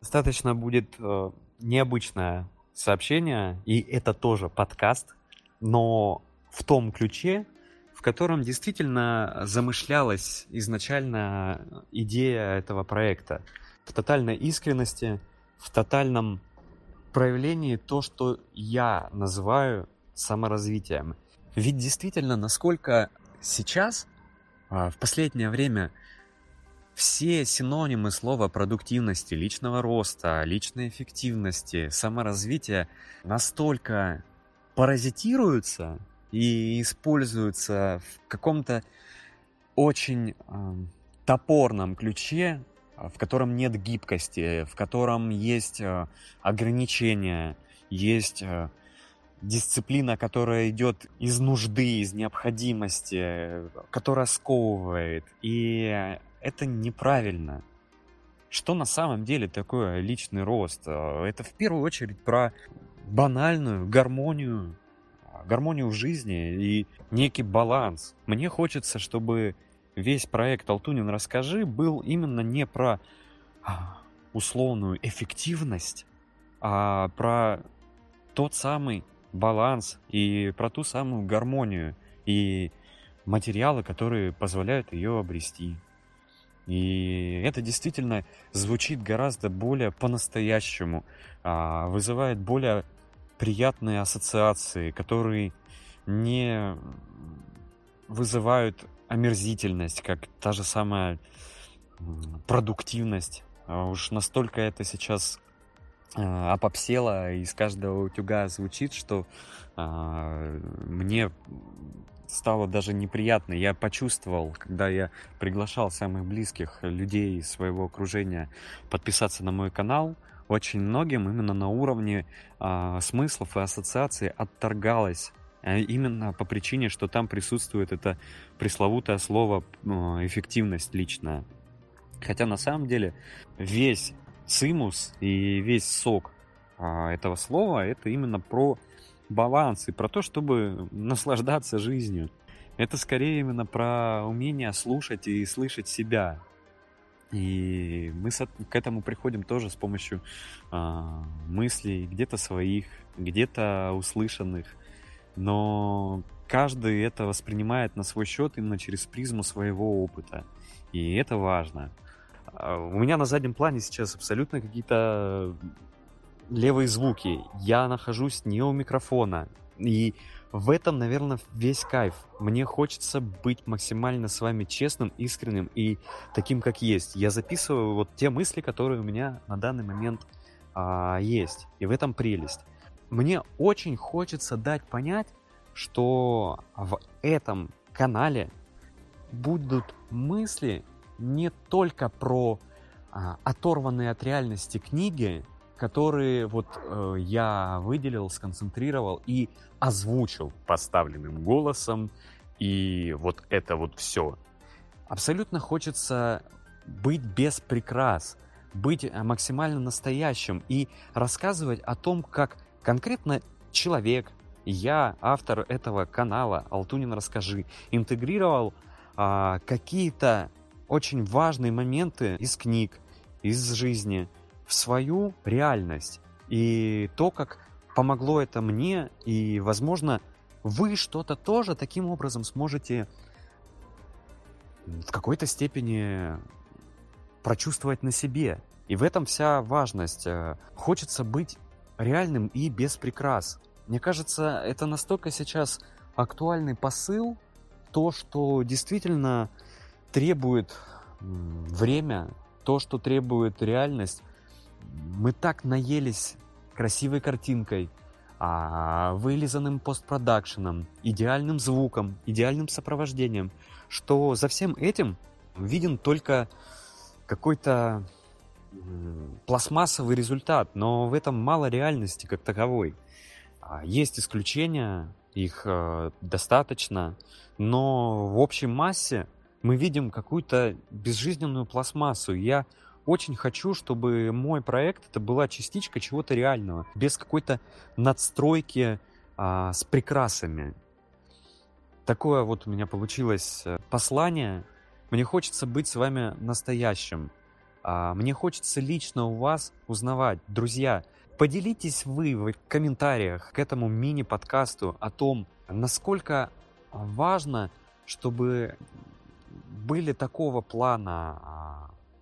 Достаточно будет э, необычное сообщение, и это тоже подкаст, но в том ключе, в котором действительно замышлялась изначально идея этого проекта. В тотальной искренности, в тотальном проявлении то, что я называю саморазвитием. Ведь действительно, насколько сейчас, а, в последнее время, все синонимы слова продуктивности, личного роста, личной эффективности, саморазвития настолько паразитируются и используются в каком-то очень э, топорном ключе, в котором нет гибкости, в котором есть э, ограничения, есть э, дисциплина, которая идет из нужды, из необходимости, которая сковывает. И это неправильно. Что на самом деле такое личный рост? Э, это в первую очередь про банальную гармонию, гармонию в жизни и некий баланс. Мне хочется, чтобы весь проект «Алтунин, расскажи» был именно не про а, условную эффективность, а про тот самый баланс и про ту самую гармонию и материалы, которые позволяют ее обрести. И это действительно звучит гораздо более по-настоящему, а, вызывает более приятные ассоциации, которые не вызывают омерзительность, как та же самая продуктивность. А уж настолько это сейчас а, опопсело, из каждого утюга звучит, что мне стало даже неприятно. Я почувствовал, когда я приглашал самых близких людей из своего окружения подписаться на мой канал, очень многим именно на уровне э, смыслов и ассоциаций отторгалось а именно по причине, что там присутствует это пресловутое слово эффективность личная. Хотя на самом деле весь цимус и весь сок этого слова это именно про баланс и про то, чтобы наслаждаться жизнью. Это скорее именно про умение слушать и слышать себя. И мы к этому приходим тоже с помощью э, мыслей, где-то своих, где-то услышанных. Но каждый это воспринимает на свой счет именно через призму своего опыта. И это важно. У меня на заднем плане сейчас абсолютно какие-то левые звуки. Я нахожусь не у микрофона. И в этом, наверное, весь кайф. Мне хочется быть максимально с вами честным, искренним и таким, как есть. Я записываю вот те мысли, которые у меня на данный момент а, есть. И в этом прелесть. Мне очень хочется дать понять, что в этом канале будут мысли не только про а, оторванные от реальности книги, которые вот э, я выделил, сконцентрировал и озвучил поставленным голосом. И вот это вот все. Абсолютно хочется быть без прикрас, быть э, максимально настоящим и рассказывать о том, как конкретно человек, я, автор этого канала Алтунин Расскажи, интегрировал а, какие-то очень важные моменты из книг, из жизни – в свою реальность. И то, как помогло это мне, и, возможно, вы что-то тоже таким образом сможете в какой-то степени прочувствовать на себе. И в этом вся важность. Э, хочется быть реальным и без прикрас. Мне кажется, это настолько сейчас актуальный посыл, то, что действительно требует время, то, что требует реальность, мы так наелись красивой картинкой, а, вылизанным постпродакшеном, идеальным звуком, идеальным сопровождением, что за всем этим виден только какой-то пластмассовый результат, но в этом мало реальности как таковой. А, есть исключения, их э, достаточно, но в общей массе мы видим какую-то безжизненную пластмассу. Я очень хочу, чтобы мой проект это была частичка чего-то реального, без какой-то надстройки а, с прикрасами. Такое вот у меня получилось э, послание. Мне хочется быть с вами настоящим. А, мне хочется лично у вас узнавать, друзья, поделитесь вы в комментариях к этому мини-подкасту о том, насколько важно, чтобы были такого плана а,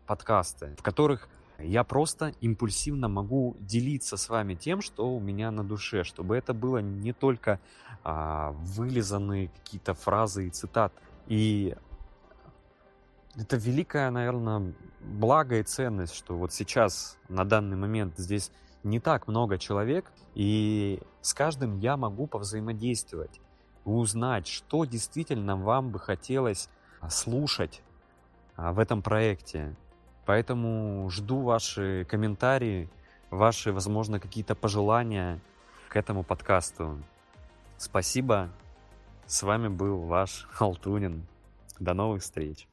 подкасты, в которых я просто импульсивно могу делиться с вами тем, что у меня на душе, чтобы это было не только а, вылизанные какие-то фразы и цитаты. И это великая, наверное, благо и ценность, что вот сейчас, на данный момент, здесь не так много человек, и с каждым я могу повзаимодействовать, узнать, что действительно вам бы хотелось слушать а, в этом проекте. Поэтому жду ваши комментарии, ваши, возможно, какие-то пожелания к этому подкасту. Спасибо. С вами был ваш Алтунин. До новых встреч.